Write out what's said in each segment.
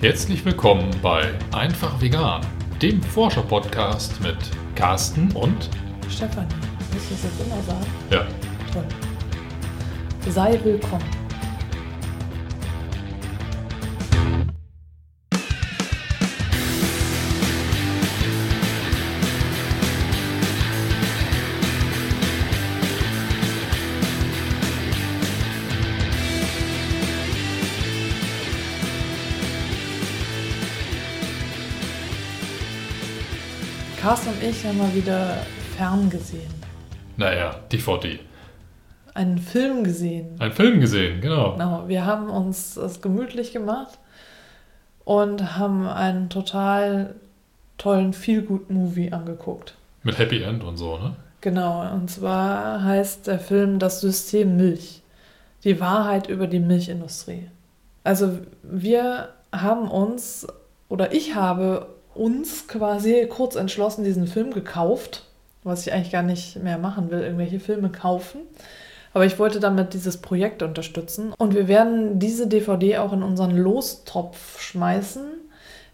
Herzlich willkommen bei Einfach Vegan, dem Forscher-Podcast mit Carsten und Stefanie. Muss ich das jetzt immer sagen? ja, Toll. Sei willkommen. Carsten und ich haben mal wieder fern gesehen. naja, DVD. Einen Film gesehen. Ein Film gesehen, genau. Genau, wir haben uns das gemütlich gemacht und haben einen total tollen Feel-Good-Movie angeguckt. Mit Happy End und so, ne? Genau, und zwar heißt der Film Das System Milch. Die Wahrheit über die Milchindustrie. Also wir haben uns, oder ich habe uns quasi kurz entschlossen diesen Film gekauft, was ich eigentlich gar nicht mehr machen will, irgendwelche Filme kaufen. Aber ich wollte damit dieses Projekt unterstützen. Und wir werden diese DVD auch in unseren Lostopf schmeißen,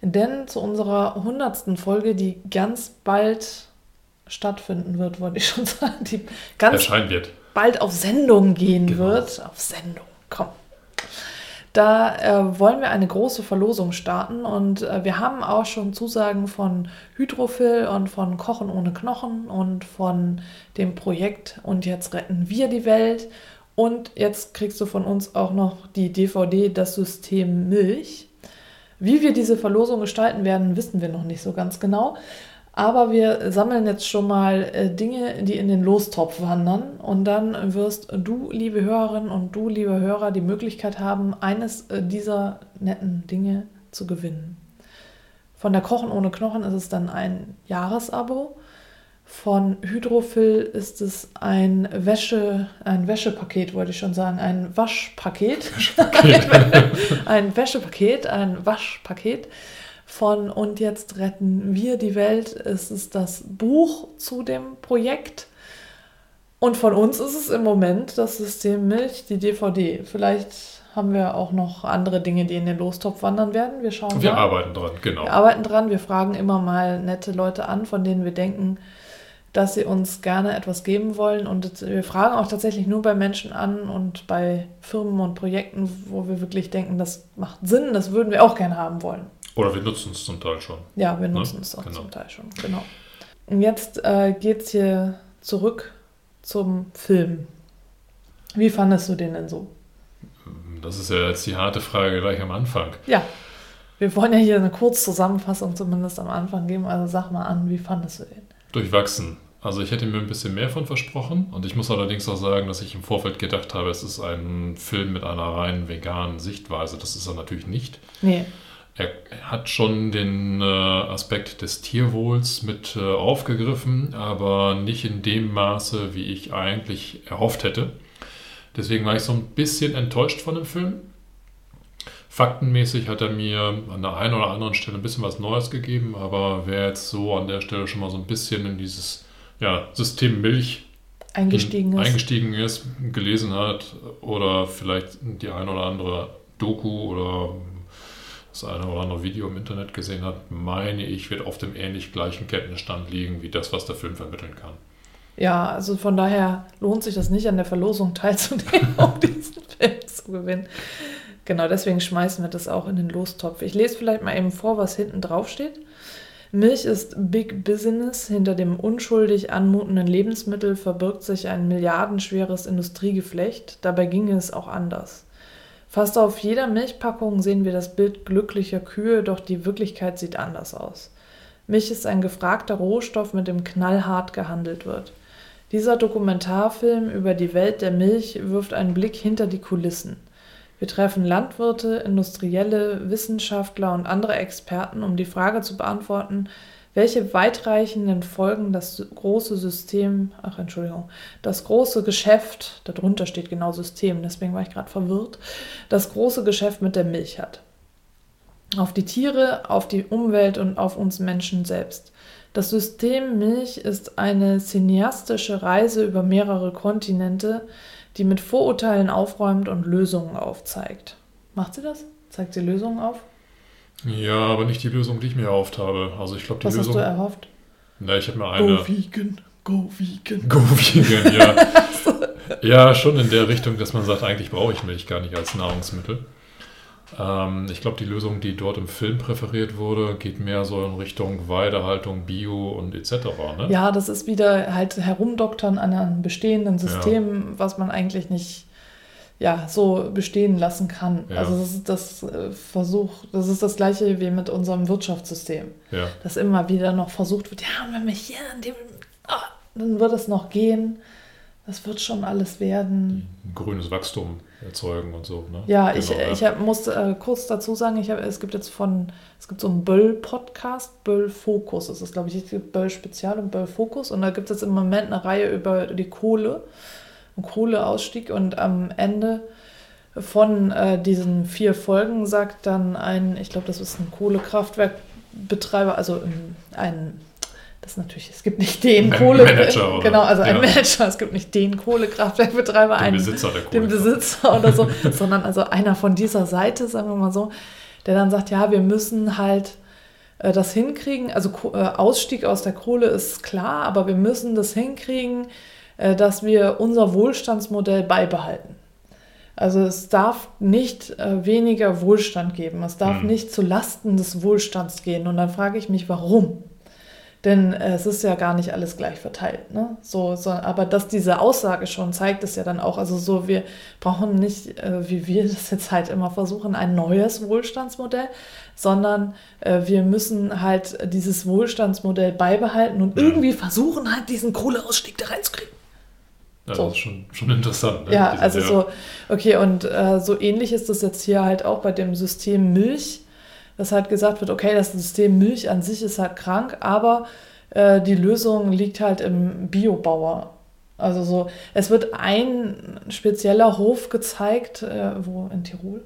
denn zu unserer hundertsten Folge, die ganz bald stattfinden wird, wollte ich schon sagen, die ganz Erscheinen wird. bald auf Sendung gehen Genau. wird. Auf Sendung, komm. Da äh, wollen wir eine große Verlosung starten und äh, wir haben auch schon Zusagen von Hydrophil und von Kochen ohne Knochen und von dem Projekt Und jetzt retten wir die Welt. Und jetzt kriegst du von uns auch noch die DVD Das System Milch. Wie wir diese Verlosung gestalten werden, wissen wir noch nicht so ganz genau. Aber wir sammeln jetzt schon mal äh, Dinge, die in den Lostopf wandern. Und dann wirst du, liebe Hörerin und du, lieber Hörer, die Möglichkeit haben, eines äh, dieser netten Dinge zu gewinnen. Von der Kochen ohne Knochen ist es dann ein Jahresabo. Von Hydrophil ist es ein Wäsche, ein Wäschepaket, wollte ich schon sagen, ein Waschpaket. ein Wäschepaket, ein Waschpaket von Und jetzt retten wir die Welt. Es ist das Buch zu dem Projekt. Und von uns ist es im Moment das System Milch, die DVD. Vielleicht haben wir auch noch andere Dinge, die in den Lostopf wandern werden. Wir schauen Wir mal. arbeiten dran, genau. Wir arbeiten dran. Wir fragen immer mal nette Leute an, von denen wir denken, dass sie uns gerne etwas geben wollen. Und wir fragen auch tatsächlich nur bei Menschen an und bei Firmen und Projekten, wo wir wirklich denken, das macht Sinn, das würden wir auch gerne haben wollen. Oder wir nutzen es zum Teil schon. Ja, wir nutzen es auch Genau. zum Teil schon. Genau. Und jetzt äh, geht es hier zurück zum Film. Wie fandest du den denn so? Das ist ja jetzt die harte Frage gleich am Anfang. Ja, wir wollen ja hier eine Kurzzusammenfassung zumindest am Anfang geben. Also sag mal an, wie fandest du den? Durchwachsen. Also ich hätte mir ein bisschen mehr von versprochen und ich muss allerdings auch sagen, dass ich im Vorfeld gedacht habe, es ist ein Film mit einer rein veganen Sichtweise. Das ist er natürlich nicht. Nee, Er hat schon den äh, Aspekt des Tierwohls mit äh, aufgegriffen, aber nicht in dem Maße, wie ich eigentlich erhofft hätte. Deswegen war ich so ein bisschen enttäuscht von dem Film. Faktenmäßig hat er mir an der einen oder anderen Stelle ein bisschen was Neues gegeben, aber wer jetzt so an der Stelle schon mal so ein bisschen in dieses ja, System Milch eingestiegen ist. eingestiegen ist, gelesen hat oder vielleicht die eine oder andere Doku oder das eine oder andere Video im Internet gesehen hat, meine ich, wird auf dem ähnlich gleichen Kenntnisstand liegen wie das, was der Film vermitteln kann. Ja, also von daher lohnt sich das nicht, an der Verlosung teilzunehmen, um diesen Film zu gewinnen. Genau, deswegen schmeißen wir das auch in den Lostopf. Ich lese vielleicht mal eben vor, was hinten drauf steht. Milch ist Big Business. Hinter dem unschuldig anmutenden Lebensmittel verbirgt sich ein milliardenschweres Industriegeflecht. Dabei ginge es auch anders. Fast auf jeder Milchpackung sehen wir das Bild glücklicher Kühe, doch die Wirklichkeit sieht anders aus. Milch ist ein gefragter Rohstoff, mit dem knallhart gehandelt wird. Dieser Dokumentarfilm über die Welt der Milch wirft einen Blick hinter die Kulissen. Wir treffen Landwirte, Industrielle, Wissenschaftler und andere Experten, um die Frage zu beantworten, welche weitreichenden Folgen das große System, ach Entschuldigung, das große Geschäft, darunter steht genau System, deswegen war ich gerade verwirrt, das große Geschäft mit der Milch hat. Auf die Tiere, auf die Umwelt und auf uns Menschen selbst. Das System Milch ist eine cineastische Reise über mehrere Kontinente, die mit Vorurteilen aufräumt und Lösungen aufzeigt. Macht sie das? Zeigt sie Lösungen auf? Ja, aber nicht die Lösung, die ich mir erhofft habe. Also ich glaube, die Was Lösung. hast du erhofft? Na, ich habe mir eine. Go vegan, go vegan. Go vegan, ja. ja, schon in der Richtung, dass man sagt, eigentlich brauche ich Milch gar nicht als Nahrungsmittel. Ähm, ich glaube, die Lösung, die dort im Film präferiert wurde, geht mehr so in Richtung Weidehaltung, Bio und etc. Ne? Ja, das ist wieder halt herumdoktern an einem bestehenden System, was man eigentlich nicht ja, so bestehen lassen kann. Ja. Also das ist das äh, Versuch, das ist das gleiche wie mit unserem Wirtschaftssystem. Ja. Dass immer wieder noch versucht wird, ja, wenn wir hier an dem, ah, dann wird es noch gehen. Das wird schon alles werden. Grünes Wachstum erzeugen und so. Ne? Ja, Genau, ich, ich hab, muss äh, kurz dazu sagen, ich hab, es gibt jetzt von, es gibt so einen Böll-Podcast, Böll Fokus, das ist glaube ich, es gibt Böll Spezial und Böll Fokus und da gibt es jetzt im Moment eine Reihe über die Kohle und Kohleausstieg und am Ende von äh, diesen vier Folgen sagt dann ein, ich glaube, das ist ein Kohlekraftwerkbetreiber, also ein, das ist natürlich, es gibt nicht den Man- Kohle, Manager, oder? genau, also ein Ja. Manager, es gibt nicht den Kohlekraftwerkbetreiber, Den einen Besitzer der den. Besitzer oder so, sondern also einer von dieser Seite, sagen wir mal so, der dann sagt, ja, wir müssen halt äh, das hinkriegen. Also äh, Ausstieg aus der Kohle ist klar, aber wir müssen das hinkriegen, äh, dass wir unser Wohlstandsmodell beibehalten. Also es darf nicht weniger Wohlstand geben. Es darf Hm. nicht zu Lasten des Wohlstands gehen. Und dann frage ich mich, warum? Denn äh, es ist ja gar nicht alles gleich verteilt. Ne? So, so, aber dass diese Aussage schon zeigt es ja dann auch. Also so, wir brauchen nicht, äh, wie wir das jetzt halt immer versuchen, ein neues Wohlstandsmodell, sondern äh, wir müssen halt dieses Wohlstandsmodell beibehalten und Ja. irgendwie versuchen halt diesen Kohleausstieg da reinzukriegen. Ja, so. Das ist schon, schon interessant. Ne? Ja, also so, okay, und äh, so ähnlich ist das jetzt hier halt auch bei dem System Milch, dass halt gesagt wird, okay, das System Milch an sich ist halt krank, aber äh, die Lösung liegt halt im Biobauer. Also so, es wird ein spezieller Hof gezeigt, äh, wo in Tirol?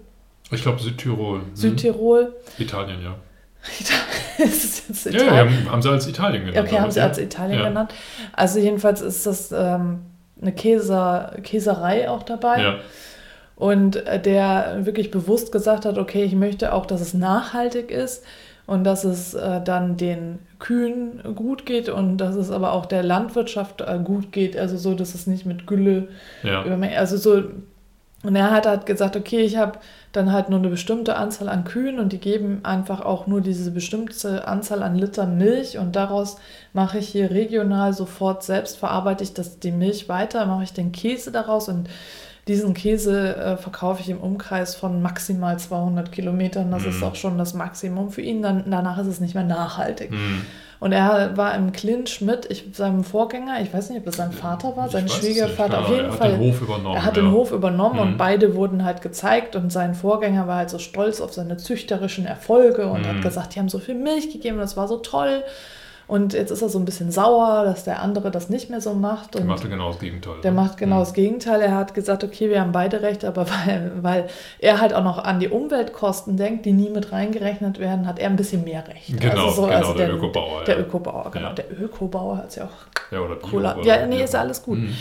Ich glaube Südtirol. Hm? Südtirol. Italien, ja. ist es jetzt Ja, Italien? ja, haben, haben sie als Italien genannt. Okay, haben sie ja. als Italien ja. genannt. Also jedenfalls ist das ähm, eine Käser, Käserei auch dabei. Ja, Und äh, der wirklich bewusst gesagt hat, okay, ich möchte auch, dass es nachhaltig ist und dass es äh, dann den Kühen gut geht und dass es aber auch der Landwirtschaft äh, gut geht. Also so, dass es nicht mit Gülle ja. Also so, und er hat halt gesagt, okay, ich habe dann halt nur eine bestimmte Anzahl an Kühen und die geben einfach auch nur diese bestimmte Anzahl an Liter Milch und daraus mache ich hier regional sofort selbst, verarbeite ich das, die Milch weiter, mache ich den Käse daraus und diesen Käse äh, verkaufe ich im Umkreis von maximal 200 Kilometern. Das Mhm. ist auch schon das Maximum für ihn. Dann, danach ist es nicht mehr nachhaltig. Hm. Und er war im Clinch mit ich, seinem Vorgänger, ich weiß nicht, ob das sein Vater war, Ich sein Schwiegervater, auf jeden er Fall. Hat den Hof übernommen. Er hat ja. den Hof übernommen Mhm. und beide wurden halt gezeigt und sein Vorgänger war halt so stolz auf seine züchterischen Erfolge und Mhm. hat gesagt, die haben so viel Milch gegeben, das war so toll. Und jetzt ist er so ein bisschen sauer, dass der andere das nicht mehr so macht. Der Und machte genau das Gegenteil. der ne? macht genau das Gegenteil. Er hat gesagt, okay, wir haben beide recht, aber weil, weil er halt auch noch an die Umweltkosten denkt, die nie mit reingerechnet werden, hat er ein bisschen mehr recht. Genau, so, genau, der Ökobauer, Der ja. Ökobauer, genau. Ja. Der Ökobauer hat es ja auch Ja, oder Bio, cooler. oder- Ja, nee, ist ja alles gut. Hm.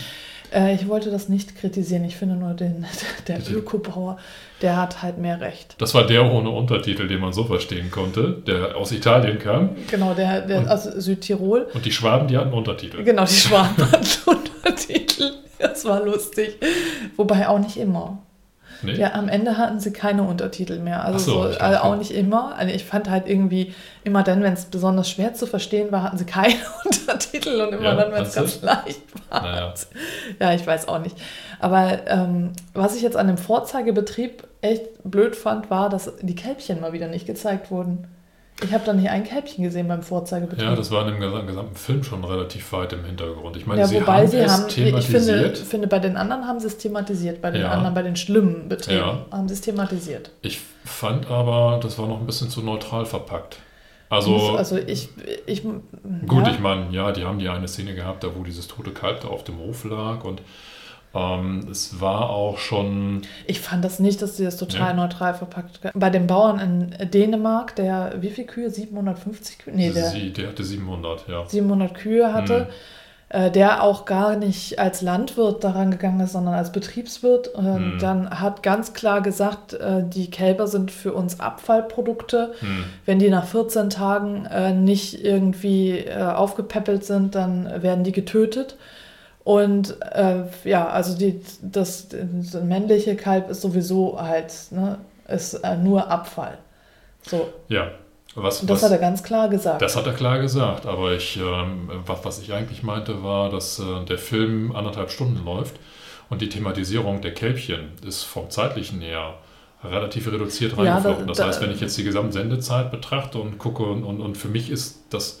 Äh, ich wollte das nicht kritisieren. Ich finde nur, den, der. Ökobauer, der hat halt mehr Recht. Das war der ohne Untertitel, den man so verstehen konnte, der aus Italien kam. Genau, der, der Und- aus Südtirol. Und die Schwaben, die hatten Untertitel. Genau, die Schwaben hatten Untertitel. Das war lustig. Wobei auch nicht immer. Nee? Ja, am Ende hatten sie keine Untertitel mehr. Also so, so, also dachte- auch nicht immer. Also ich fand halt irgendwie, immer dann, wenn es besonders schwer zu verstehen war, hatten sie keine Untertitel und immer Ja, dann, wenn es ganz leicht war. Naja. Ja, ich weiß auch nicht. Aber ähm, was ich jetzt an dem Vorzeigebetrieb echt blöd fand, war, dass die Kälbchen mal wieder nicht gezeigt wurden. Ich habe da nicht ein Kälbchen gesehen beim Vorzeigebetrieb. Ja, das war in dem gesa- gesamten Film schon relativ weit im Hintergrund. Ich meine, Ja, sie wobei haben sie es haben, ich finde, thematisiert. finde, bei den anderen haben sie es thematisiert, bei den Ja. anderen, bei den schlimmen Betrieben Ja. haben sie es thematisiert. Ich fand aber, das war noch ein bisschen zu neutral verpackt. Also, also ich, ich gut, ich meine, ja, die haben die eine Szene gehabt, da wo dieses tote Kalb da auf dem Hof lag und ähm, es war auch schon, ich fand das nicht, dass sie das total Ja. neutral verpackt haben. Bei den Bauern in Dänemark, der, wie viele Kühe? 750 Kühe? Nee, der sie, der hatte 700, ja. 700 Kühe hatte. äh, der auch gar nicht als Landwirt daran gegangen ist, sondern als Betriebswirt. Und Hm. dann hat ganz klar gesagt, äh, die Kälber sind für uns Abfallprodukte. Hm. Wenn die nach 14 Tagen äh, nicht irgendwie aufgepäppelt sind, dann werden die getötet. Und äh, ja, also die, das, das männliche Kalb ist sowieso halt, ne, ist äh, nur Abfall. So, Ja. Was, und das was, hat er ganz klar gesagt. Das hat er klar gesagt, aber ich, ähm, was, was ich eigentlich meinte, war, dass äh, der Film anderthalb Stunden läuft und die Thematisierung der Kälbchen ist vom zeitlichen her relativ reduziert Ja, reingeflochten. da- das da- heißt, wenn ich jetzt die gesamte Sendezeit betrachte und gucke, und, und, und für mich ist das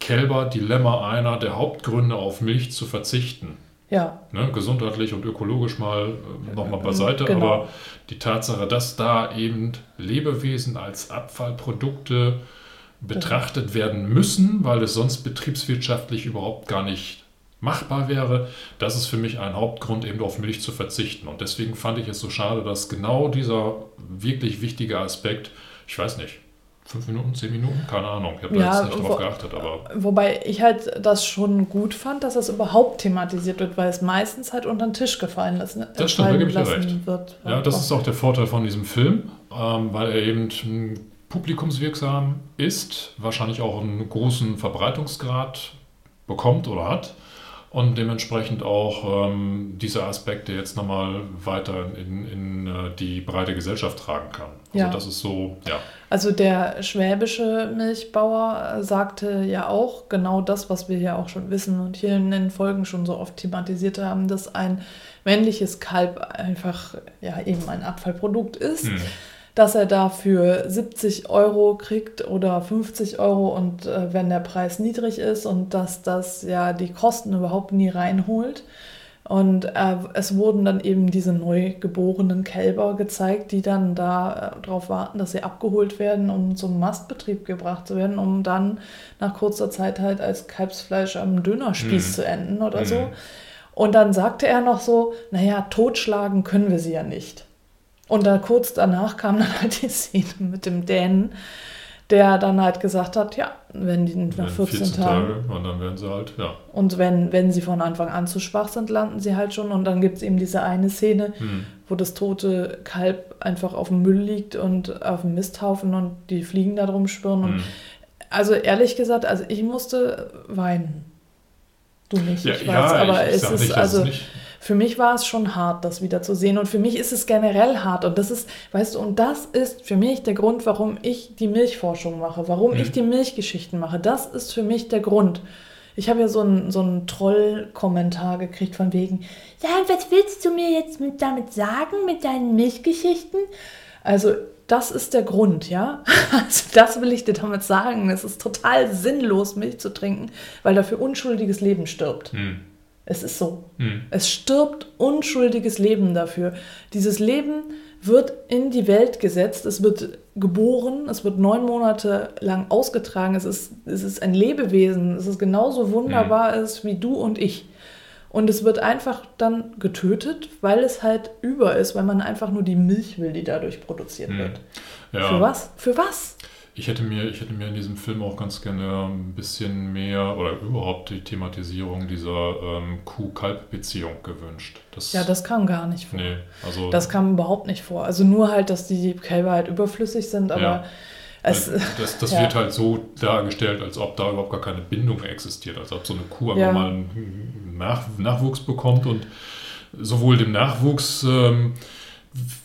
Kälber-Dilemma einer der Hauptgründe, auf Milch zu verzichten. ja, Ne, gesundheitlich und ökologisch mal äh, nochmal beiseite, Genau. aber die Tatsache, dass da eben Lebewesen als Abfallprodukte betrachtet werden müssen, weil es sonst betriebswirtschaftlich überhaupt gar nicht machbar wäre, das ist für mich ein Hauptgrund, eben auf Milch zu verzichten. Und deswegen fand ich es so schade, dass genau dieser wirklich wichtige Aspekt, ich weiß nicht, fünf Minuten, zehn Minuten, keine Ahnung, ich habe da Ja, jetzt nicht wo- drauf geachtet, aber Wobei ich halt das schon gut fand, dass das überhaupt thematisiert wird, weil es meistens halt unter den Tisch gefallen ist. ne, Das stimmt, da gebe ich dir recht. Wird, Ja, das ist auch der Vorteil von diesem Film, ähm, weil er eben publikumswirksam ist, wahrscheinlich auch einen großen Verbreitungsgrad bekommt oder hat und dementsprechend auch ähm, diese Aspekte jetzt nochmal weiter in, in äh, die breite Gesellschaft tragen kann. Also Ja. das ist so, ja. Also der schwäbische Milchbauer äh, sagte ja auch genau das, was wir ja auch schon wissen und hier in den Folgen schon so oft thematisiert haben, dass ein männliches Kalb einfach ja eben ein Abfallprodukt ist. Hm. Dass er dafür 70 Euro kriegt oder 50 Euro und äh, wenn der Preis niedrig ist und dass das ja die Kosten überhaupt nie reinholt. Und äh, es wurden dann eben diese neu geborenen Kälber gezeigt, die dann da äh, darauf warten, dass sie abgeholt werden, um zum Mastbetrieb gebracht zu werden, um dann nach kurzer Zeit halt als Kalbsfleisch am Dönerspieß Mhm. zu enden oder Mhm. so. Und dann sagte er noch so, naja, totschlagen können wir sie ja nicht. Und dann kurz danach kam dann halt die Szene mit dem Dänen, der dann halt gesagt hat, ja, wenn die nach Wenn 14, Tagen und dann werden sie halt, ja. und wenn, wenn sie von Anfang an zu schwach sind, landen sie halt schon. Und dann gibt es eben diese eine Szene, Hm. wo das tote Kalb einfach auf dem Müll liegt und auf dem Misthaufen und die Fliegen da drum schwirren. Und Hm. also ehrlich gesagt, also ich musste weinen. Du nicht, Ja, ich weiß, ja, aber ich, es ist nicht, also nicht. Für mich war es schon hart, das wieder zu sehen. Und für mich ist es generell hart. Und das ist, weißt du, und das ist für mich der Grund, warum ich die Milchforschung mache, warum Mhm. ich die Milchgeschichten mache. Das ist für mich der Grund. Ich habe ja so einen, so einen Troll-Kommentar gekriegt von wegen, ja, was willst du mir jetzt mit, damit sagen, mit deinen Milchgeschichten? Also, das ist der Grund, ja. Also, das will ich dir damit sagen. Es ist total sinnlos, Milch zu trinken, weil dafür unschuldiges Leben stirbt. Hm. Es ist so. Hm. Es stirbt unschuldiges Leben dafür. Dieses Leben wird in die Welt gesetzt, es wird geboren, es wird neun Monate lang ausgetragen, es ist, es ist ein Lebewesen, es ist genauso wunderbar ist wie du und ich. Und es wird einfach dann getötet, weil es halt über ist, weil man einfach nur die Milch will, die dadurch produziert wird. Ja. Für was? Für was? Ich hätte, mir, ich hätte mir in diesem Film auch ganz gerne ein bisschen mehr oder überhaupt die Thematisierung dieser ähm, Kuh-Kalb-Beziehung gewünscht. Das, Ja, das kam gar nicht vor. Nee, also Das kam überhaupt nicht vor. Also nur halt, dass die Kälber halt überflüssig sind, aber Ja. es, das, das ja. wird halt so dargestellt, als ob da überhaupt gar keine Bindung existiert, als ob so eine Kuh einfach Ja. mal einen Nach Nachwuchs bekommt und sowohl dem Nachwuchs ähm,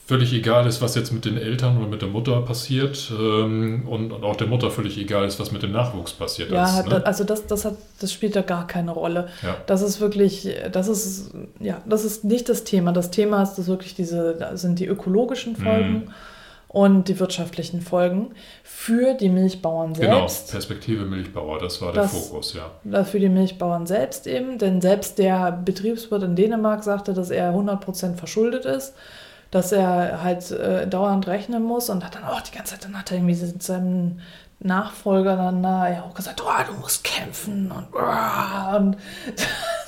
völlig egal ist, was jetzt mit den Eltern oder mit der Mutter passiert ähm, und, und auch der Mutter völlig egal ist, was mit dem Nachwuchs passiert. Ja, ist, ne? also das, das, hat, das spielt da gar keine Rolle. ja. Das ist wirklich, das ist, ja, das ist nicht das Thema. Das Thema ist das wirklich diese, sind die ökologischen Folgen Mhm. und die wirtschaftlichen Folgen für die Milchbauern Genau, selbst. Perspektive Milchbauer, das war der Das- Fokus, ja. Für die Milchbauern selbst eben, denn selbst der Betriebswirt in Dänemark sagte, dass er 100% verschuldet ist, dass er halt äh, dauernd rechnen muss und hat dann auch die ganze Zeit, dann hat er irgendwie mit seinem Nachfolger dann da ja auch gesagt, oh, du musst kämpfen und, oh, und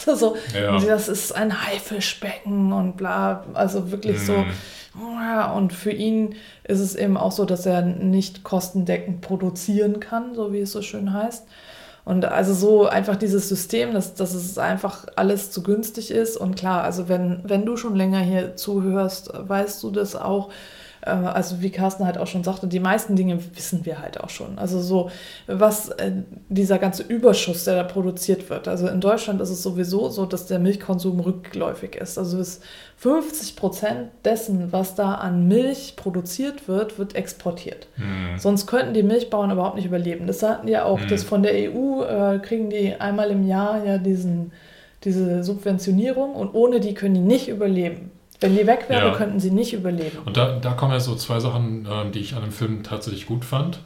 so, Ja. das ist ein Haifischbecken und bla, also wirklich so. Mhm. Und für ihn ist es eben auch so, dass er nicht kostendeckend produzieren kann, so wie es so schön heißt. Und also so einfach dieses System, dass, dass es einfach alles zu günstig ist. Und klar, also wenn, wenn du schon länger hier zuhörst, weißt du das auch. Äh, also wie Carsten halt auch schon sagte, die meisten Dinge wissen wir halt auch schon. Also so, was äh, dieser ganze Überschuss, der da produziert wird. Also in Deutschland ist es sowieso so, dass der Milchkonsum rückläufig ist. Also es 50 Prozent dessen, was da an Milch produziert wird, wird exportiert. Hm. Sonst könnten die Milchbauern überhaupt nicht überleben. Das sagten ja auch, Hm. dass von der EU äh, kriegen die einmal im Jahr ja diesen, diese Subventionierung und ohne die können die nicht überleben. Wenn die weg wäre, Ja. könnten sie nicht überleben. Und da, da kommen ja so zwei Sachen, ähm, die ich an dem Film tatsächlich gut fand.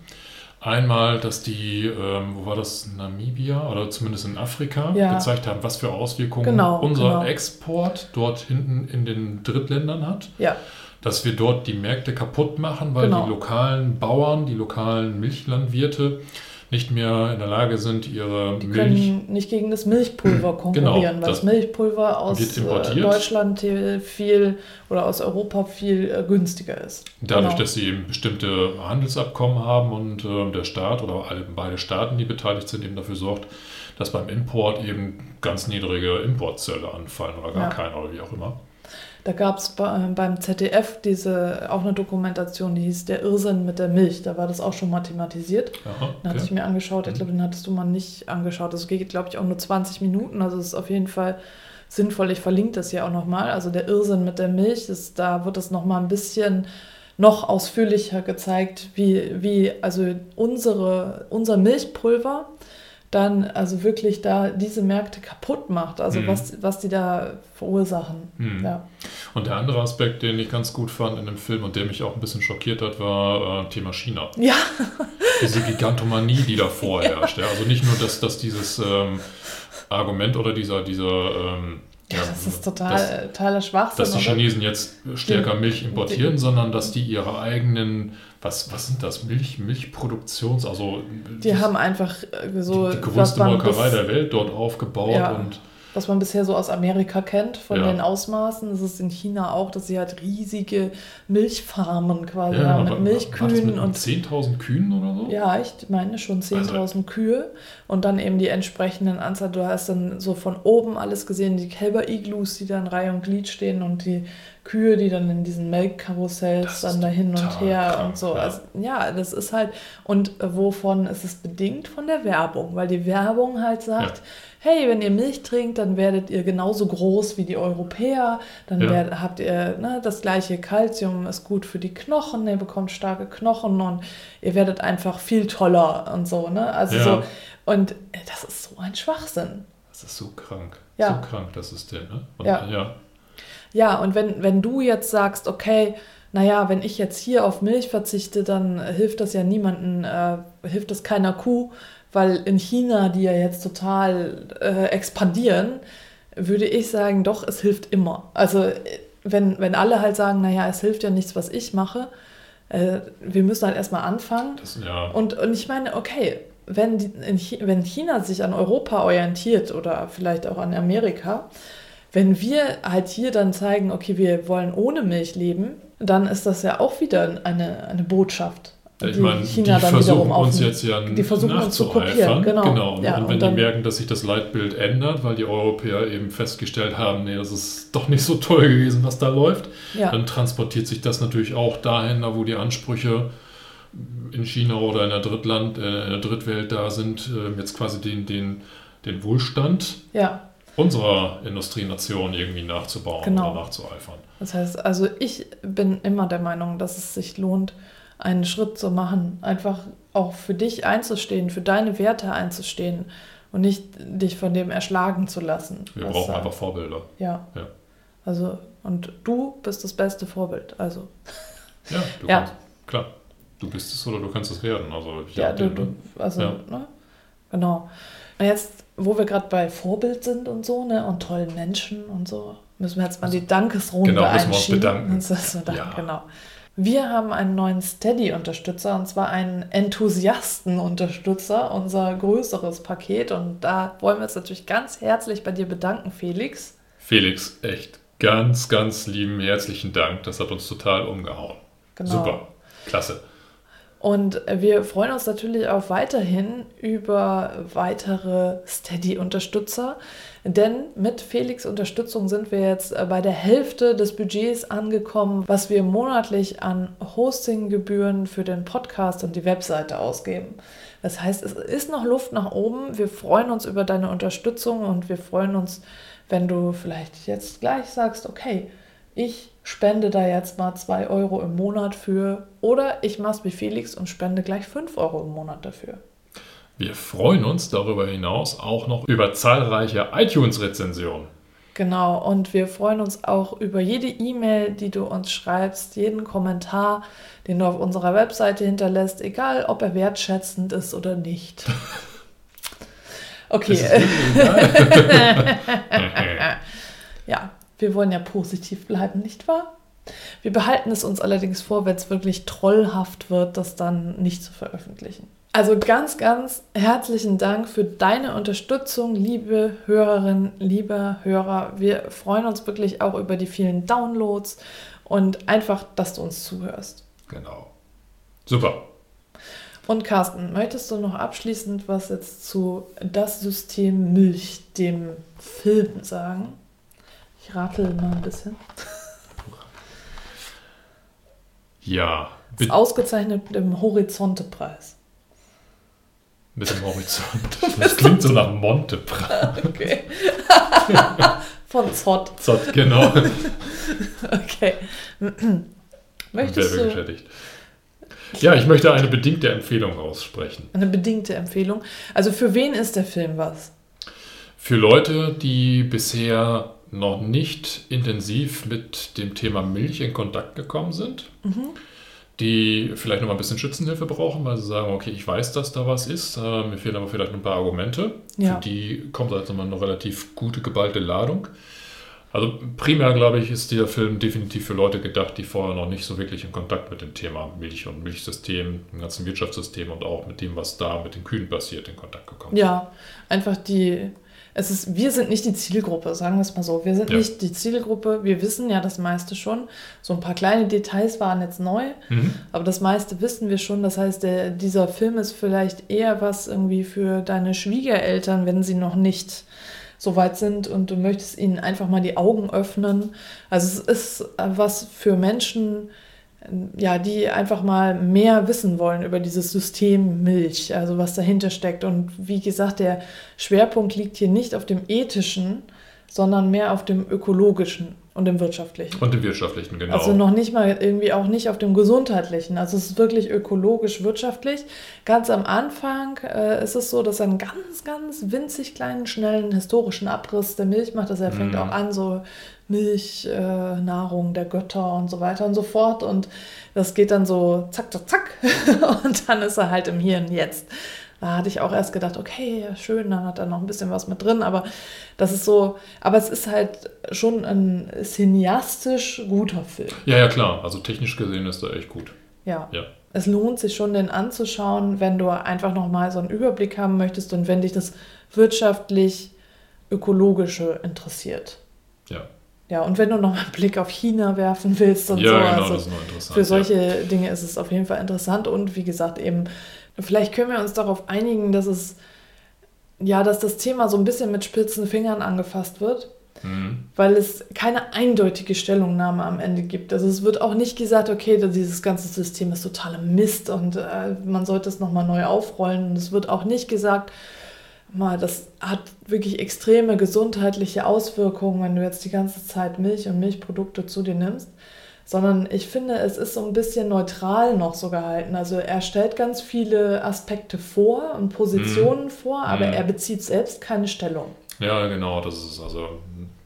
Einmal, dass die, ähm, wo war das, Namibia oder zumindest in Afrika, Ja. gezeigt haben, was für Auswirkungen Genau, unser genau. Export dort hinten in den Drittländern hat. Ja, Dass wir dort die Märkte kaputt machen, weil Genau. die lokalen Bauern, die lokalen Milchlandwirte nicht mehr in der Lage sind, ihre die Milch können nicht gegen das Milchpulver konkurrieren, weil Genau, das das Milchpulver aus äh. Deutschland viel oder aus Europa viel äh, günstiger ist. Dadurch, Genau. dass sie eben bestimmte Handelsabkommen haben und ähm, der Staat oder alle, beide Staaten, die beteiligt sind, eben dafür sorgt, dass beim Import eben ganz niedrige Importzölle anfallen oder gar Ja. keine oder wie auch immer. Da gab es beim ZDF diese auch eine Dokumentation, die hieß Der Irrsinn mit der Milch. Da war das auch schon mal thematisiert. Aha, Den hatte ich okay. mir angeschaut. Ich glaube, den hattest du mal nicht angeschaut. Das geht, glaube ich, auch nur 20 Minuten. Also es ist auf jeden Fall sinnvoll. Ich verlinke das hier auch nochmal. Also der Irrsinn mit der Milch, ist, da wird es nochmal ein bisschen noch ausführlicher gezeigt, wie, wie also unsere, unser Milchpulver dann also wirklich da diese Märkte kaputt macht. Also Mhm. was, was die da verursachen. Mhm. Ja. Und der andere Aspekt, den ich ganz gut fand in dem Film und der mich auch ein bisschen schockiert hat, war äh, Thema China. ja, Diese Gigantomanie, die da vorherrscht. Ja. Also nicht nur, dass, dass dieses ähm, Argument oder dieser, dieser ähm, ja, das ist total dass- totaler Schwachsinn. dass die? Chinesen jetzt stärker Milch importieren, sondern dass die ihre eigenen, was, was sind das, Milch, Milchproduktions, also Die haben einfach äh, so, die, die größte Molkerei der Welt dort aufgebaut Ja. und was man bisher so aus Amerika kennt, von Ja. den Ausmaßen. Das ist in China auch, dass sie halt riesige Milchfarmen quasi ja, haben mit Milchkühen mit und 10.000 Kühen oder so? Ja, ich meine schon 10.000 Kühe und dann eben die entsprechenden Anzahl. Du hast dann so von oben alles gesehen, die Kälber-Iglus, die dann Reihe und Glied stehen und die Kühe, die dann in diesen Melkkarussells dann da hin und her krank, und so. ja. Also, ja, das ist halt, und wovon ist es bedingt? Von der Werbung, weil die Werbung halt sagt, hey, wenn ihr Milch trinkt, dann werdet ihr genauso groß wie die Europäer, dann Ja. werdet, habt ihr ne, das gleiche Kalzium, ist gut für die Knochen, ihr bekommt starke Knochen und ihr werdet einfach viel toller und so, ne? Also Ja. so, und das ist so ein Schwachsinn. Das ist so krank. Ja. So krank, das System, ne? Und, Ja. ja. Ja, und wenn, wenn du jetzt sagst, okay, naja, wenn ich jetzt hier auf Milch verzichte, dann hilft das ja niemanden, äh, hilft das keiner Kuh, weil in China, die ja jetzt total äh, expandieren, würde ich sagen, doch, es hilft immer. Also wenn, wenn alle halt sagen, naja, es hilft ja nichts, was ich mache, äh, wir müssen halt erstmal anfangen. Das, ja. Und, und ich meine, okay, wenn, die, in Chi wenn China sich an Europa orientiert oder vielleicht auch an Amerika, wenn wir halt hier dann zeigen, okay, wir wollen ohne Milch leben, dann ist das ja auch wieder eine, eine Botschaft. Ich die meine, China die versuchen uns jetzt ja Die versuchen uns zu nachzueifern. kopieren, genau. genau. Und, Ja, und wenn und die merken, dass sich das Leitbild ändert, weil die Europäer eben festgestellt haben, nee, das ist doch nicht so toll gewesen, was da läuft, Ja. dann transportiert sich das natürlich auch dahin, da wo die Ansprüche in China oder in der Drittland, äh, in der Drittwelt da sind, äh, jetzt quasi den, den, den Wohlstand ja, unserer Industrienation irgendwie nachzubauen Genau. oder nachzueifern. das heißt, also ich bin immer der Meinung, dass es sich lohnt, einen Schritt zu machen, einfach auch für dich einzustehen, für deine Werte einzustehen und nicht dich von dem erschlagen zu lassen. Wir brauchen da- einfach Vorbilder. Ja. Ja. Also, und du bist das beste Vorbild. Also, Ja, du Ja. kannst, klar. Du bist es oder du kannst es werden. Also, ich ja, du, den- du, also, Ja. ne? Genau. Und jetzt, wo wir gerade bei Vorbild sind und so, ne, und tollen Menschen und so, müssen wir jetzt mal die Dankesrunde Genau, müssen wir uns bedanken. Das ist so dank, Ja. Genau. Wir haben einen neuen Steady-Unterstützer und zwar einen Enthusiasten-Unterstützer, unser größeres Paket. Und da wollen wir uns natürlich ganz herzlich bei dir bedanken, Felix. Felix, echt ganz, ganz lieben herzlichen Dank. Das hat uns total umgehauen. Genau. Super, klasse. Und wir freuen uns natürlich auch weiterhin über weitere Steady-Unterstützer, denn mit Felix Unterstützung sind wir jetzt bei der Hälfte des Budgets angekommen, was wir monatlich an Hostinggebühren für den Podcast und die Webseite ausgeben. Das heißt, es ist noch Luft nach oben. Wir freuen uns über deine Unterstützung und wir freuen uns, wenn du vielleicht jetzt gleich sagst, okay, ich spende da jetzt mal 2 Euro im Monat für oder ich mache es wie Felix und spende gleich 5 Euro im Monat dafür. Wir freuen uns darüber hinaus auch noch über zahlreiche iTunes-Rezensionen. Genau, und wir freuen uns auch über jede E-Mail, die du uns schreibst, jeden Kommentar, den du auf unserer Webseite hinterlässt, egal ob er wertschätzend ist oder nicht. Okay. ja, wir wollen ja positiv bleiben, nicht wahr? Wir behalten es uns allerdings vor, wenn es wirklich trollhaft wird, das dann nicht zu veröffentlichen. Also ganz, ganz herzlichen Dank für deine Unterstützung, liebe Hörerinnen, lieber Hörer. Wir freuen uns wirklich auch über die vielen Downloads und einfach, dass du uns zuhörst. Genau. Super. Und Carsten, möchtest du noch abschließend was jetzt zu das System Milch, dem Film sagen? Ich ratel mal ein bisschen. Ja. Ist ausgezeichnet mit dem Horizonte-Preis. Mit dem Horizont. Das klingt so nach Montepreis. Okay. Von Zott. Zott, genau. okay. Möchtest du... Geschädigt. Ja, ich möchte eine bedingte Empfehlung aussprechen. Eine bedingte Empfehlung. Also für wen ist der Film was? Für Leute, die bisher noch nicht intensiv mit dem Thema Milch in Kontakt gekommen sind, mhm. die vielleicht noch mal ein bisschen Schützenhilfe brauchen, weil sie sagen, okay, ich weiß, dass da was ist, äh, mir fehlen aber vielleicht ein paar Argumente. Ja. Für die kommt also mal eine relativ gute, geballte Ladung. Also primär, glaube ich, ist dieser Film definitiv für Leute gedacht, die vorher noch nicht so wirklich in Kontakt mit dem Thema Milch und Milchsystem, dem ganzen Wirtschaftssystem und auch mit dem, was da mit den Kühen passiert, in Kontakt gekommen sind. Ja, einfach die es ist, wir sind nicht die Zielgruppe, sagen wir es mal so. Wir sind ja. nicht die Zielgruppe. Wir wissen ja das meiste schon. So ein paar kleine Details waren jetzt neu, mhm. aber das meiste wissen wir schon. Das heißt, der, dieser Film ist vielleicht eher was irgendwie für deine Schwiegereltern, wenn sie noch nicht so weit sind und du möchtest ihnen einfach mal die Augen öffnen. Also es ist was für Menschen, ja, die einfach mal mehr wissen wollen über dieses System Milch, also was dahinter steckt. Und wie gesagt, der Schwerpunkt liegt hier nicht auf dem ethischen, sondern mehr auf dem ökologischen und dem wirtschaftlichen. Und dem wirtschaftlichen, genau. Also noch nicht mal irgendwie auch nicht auf dem gesundheitlichen. Also es ist wirklich ökologisch, wirtschaftlich. Ganz am Anfang äh, ist es so, dass er einen ganz, ganz winzig kleinen, schnellen historischen Abriss der Milch macht. Also er fängt mm. auch an, so Milch, äh, Nahrung der Götter und so weiter und so fort. Und das geht dann so zack, zack, zack. und dann ist er halt im Hier und Jetzt. Da hatte ich auch erst gedacht, okay, schön, dann hat er noch ein bisschen was mit drin, aber das ist so, aber es ist halt schon ein cineastisch guter Film. Ja, ja, klar. Also technisch gesehen ist er echt gut. Ja. ja. Es lohnt sich schon, den anzuschauen, wenn du einfach nochmal so einen Überblick haben möchtest und wenn dich das wirtschaftlich ökologische interessiert. Ja. Ja, und wenn du noch mal einen Blick auf China werfen willst und ja, so. Genau, also das ist noch interessant. Für solche ja. Dinge ist es auf jeden Fall interessant und wie gesagt, eben, vielleicht können wir uns darauf einigen, dass es, ja, dass das Thema so ein bisschen mit spitzen Fingern angefasst wird. Mhm. Weil es keine eindeutige Stellungnahme am Ende gibt. Also es wird auch nicht gesagt, okay, dieses ganze System ist totaler Mist und äh, man sollte es nochmal neu aufrollen. Und es wird auch nicht gesagt, mal, das hat wirklich extreme gesundheitliche Auswirkungen, wenn du jetzt die ganze Zeit Milch und Milchprodukte zu dir nimmst. Sondern ich finde, es ist so ein bisschen neutral noch so gehalten. Also er stellt ganz viele Aspekte vor und Positionen mhm. vor, aber mhm. er bezieht selbst keine Stellung. Ja, genau, das ist also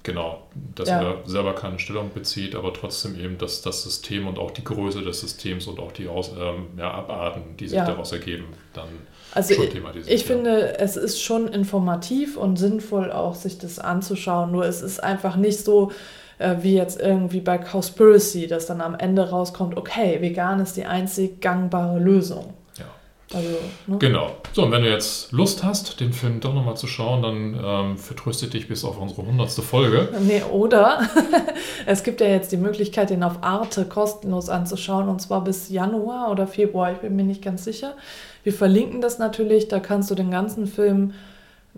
genau, dass ja. er selber keine Stellung bezieht, aber trotzdem eben, dass das System und auch die Größe des Systems und auch die Aus, ähm, ja, Abarten, die sich ja. daraus ergeben, dann also ich, ich finde, es ist schon informativ und sinnvoll auch, sich das anzuschauen. Nur es ist einfach nicht so äh, wie jetzt irgendwie bei Cowspiracy, dass dann am Ende rauskommt, okay, vegan ist die einzig gangbare Lösung. Ja. Also, ne? Genau. So, und wenn du jetzt Lust hast, den Film doch nochmal zu schauen, dann ähm, vertröstet dich bis auf unsere hundertste Folge. Nee, oder es gibt ja jetzt die Möglichkeit, den auf Arte kostenlos anzuschauen und zwar bis Januar oder Februar, ich bin mir nicht ganz sicher. Wir verlinken das natürlich, da kannst du den ganzen Film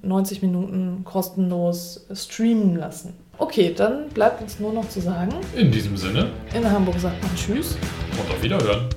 90 Minuten kostenlos streamen lassen. Okay, dann bleibt uns nur noch zu sagen, In diesem Sinne in Hamburg sagt man Tschüss. und auf Wiederhören.